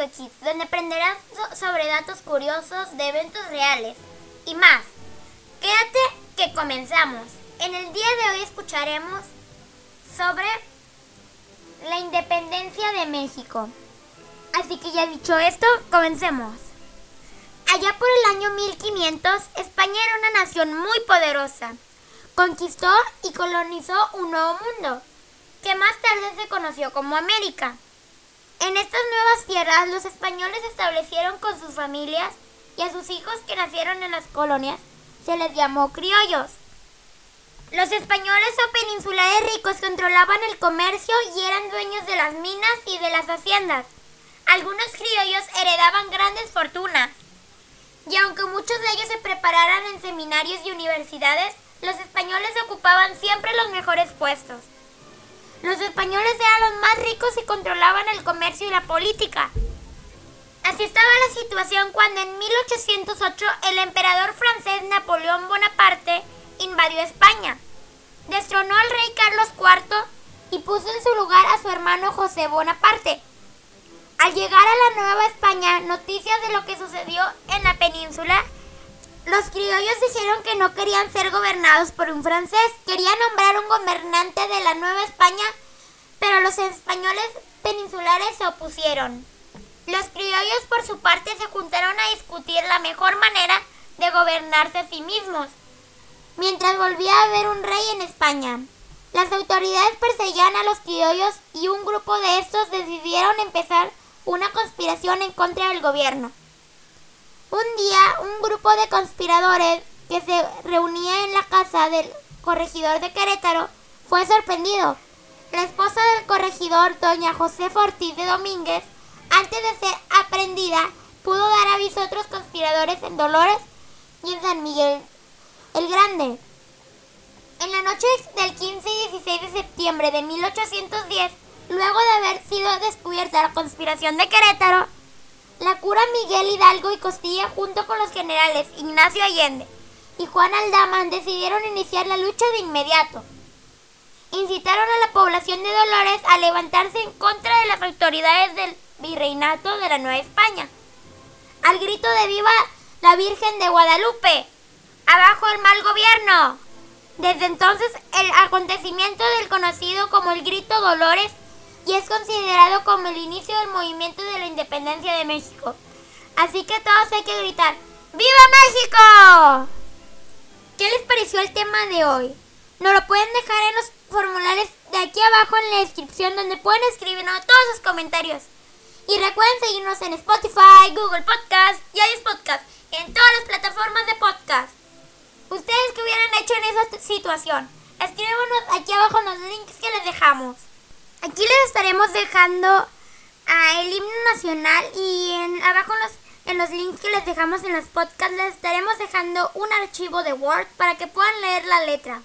Donde aprenderás so- sobre datos curiosos de eventos reales y más. Quédate que comenzamos. En el día de hoy escucharemos sobre la independencia de México. Así que ya dicho esto, comencemos. Allá por el año 1500, España era una nación muy poderosa. Conquistó y colonizó un nuevo mundo, que más tarde se conoció como América. En estas nuevas tierras, los españoles establecieron con sus familias y a sus hijos que nacieron en las colonias se les llamó criollos. Los españoles o peninsulares ricos controlaban el comercio y eran dueños de las minas y de las haciendas. Algunos criollos heredaban grandes fortunas. Y aunque muchos de ellos se prepararan en seminarios y universidades, los españoles ocupaban siempre los mejores puestos. Los españoles eran los más ricos y controlaban el comercio y la política. Así estaba la situación cuando en 1808 el emperador francés Napoleón Bonaparte invadió España. Destronó al rey Carlos IV y puso en su lugar a su hermano José Bonaparte. Al llegar a la Nueva España, noticias de lo que sucedió en la península, los criollos dijeron que no querían ser gobernados por un francés, querían nombrar un gobernante de la Nueva España, pero los españoles peninsulares se opusieron. Los criollos por su parte se juntaron a discutir la mejor manera de gobernarse a sí mismos, mientras volvía a haber un rey en España. Las autoridades perseguían a los criollos y un grupo de estos decidieron empezar una conspiración en contra del gobierno. Un día, un grupo de conspiradores que se reunía en la casa del corregidor de Querétaro fue sorprendido. La esposa del corregidor, doña Josefa Ortiz de Domínguez, antes de ser aprendida, pudo dar aviso a otros conspiradores en Dolores y en San Miguel el Grande. En la noche del 15 y 16 de septiembre de 1810, luego de haber sido descubierta la conspiración de Querétaro, la cura Miguel Hidalgo y Costilla junto con los generales Ignacio Allende y Juan Aldama decidieron iniciar la lucha de inmediato. Incitaron a la población de Dolores a levantarse en contra de las autoridades del virreinato de la Nueva España. Al grito de viva la Virgen de Guadalupe, abajo el mal gobierno. Desde entonces el acontecimiento del conocido como el Grito Dolores y es considerado como el inicio del movimiento de la independencia de México. Así que todos hay que gritar ¡Viva México! ¿Qué les pareció el tema de hoy? Nos lo pueden dejar en los formularios de aquí abajo en la descripción donde pueden escribirnos todos sus comentarios. Y recuerden seguirnos en Spotify, Google Podcast y iOS Podcast, en todas las plataformas de podcast. ¿Ustedes qué hubieran hecho en esa situación? Escríbanos aquí abajo en los links que les dejamos. Aquí les estaremos dejando ah, el himno nacional y en, abajo en los, en los links que les dejamos en los podcasts les estaremos dejando un archivo de Word para que puedan leer la letra.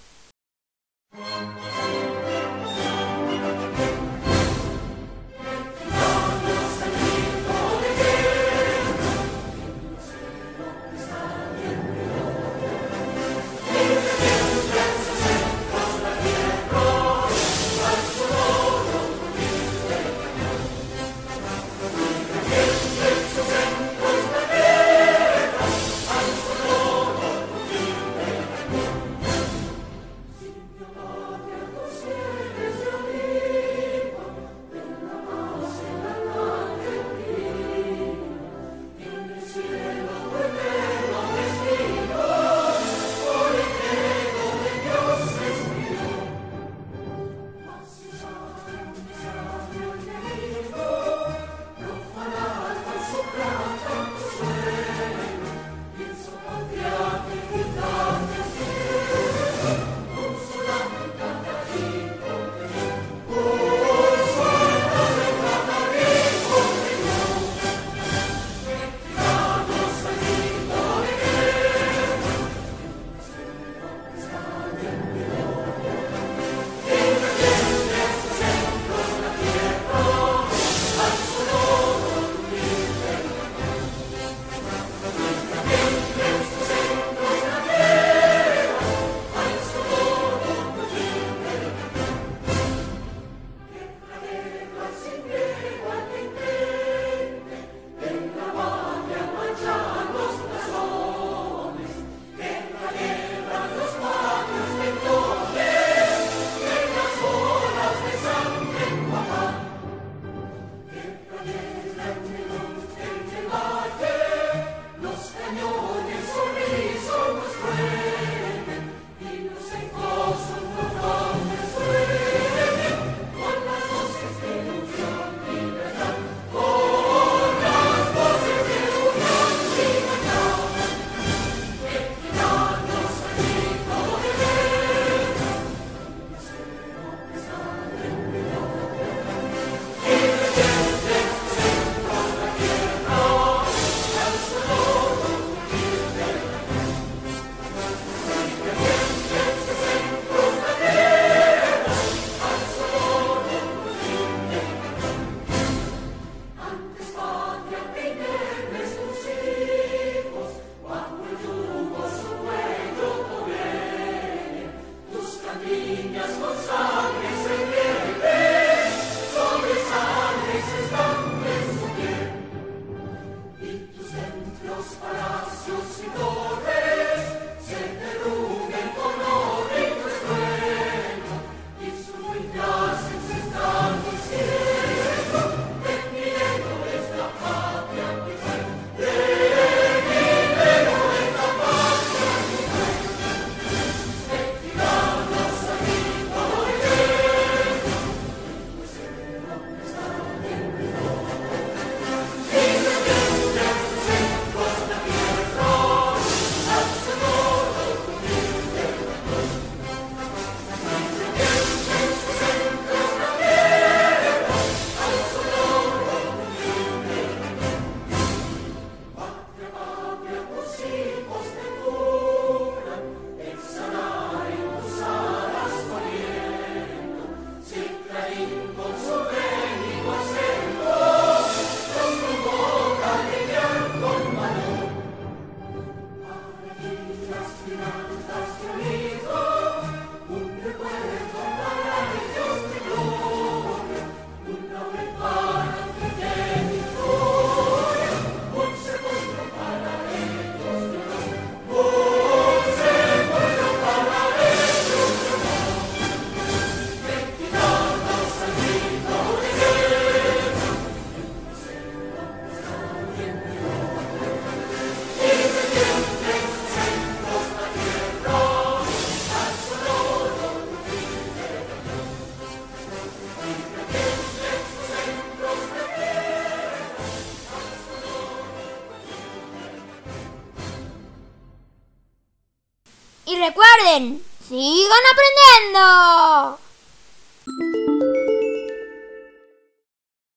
Vamos consolare recuerden, sigan aprendiendo.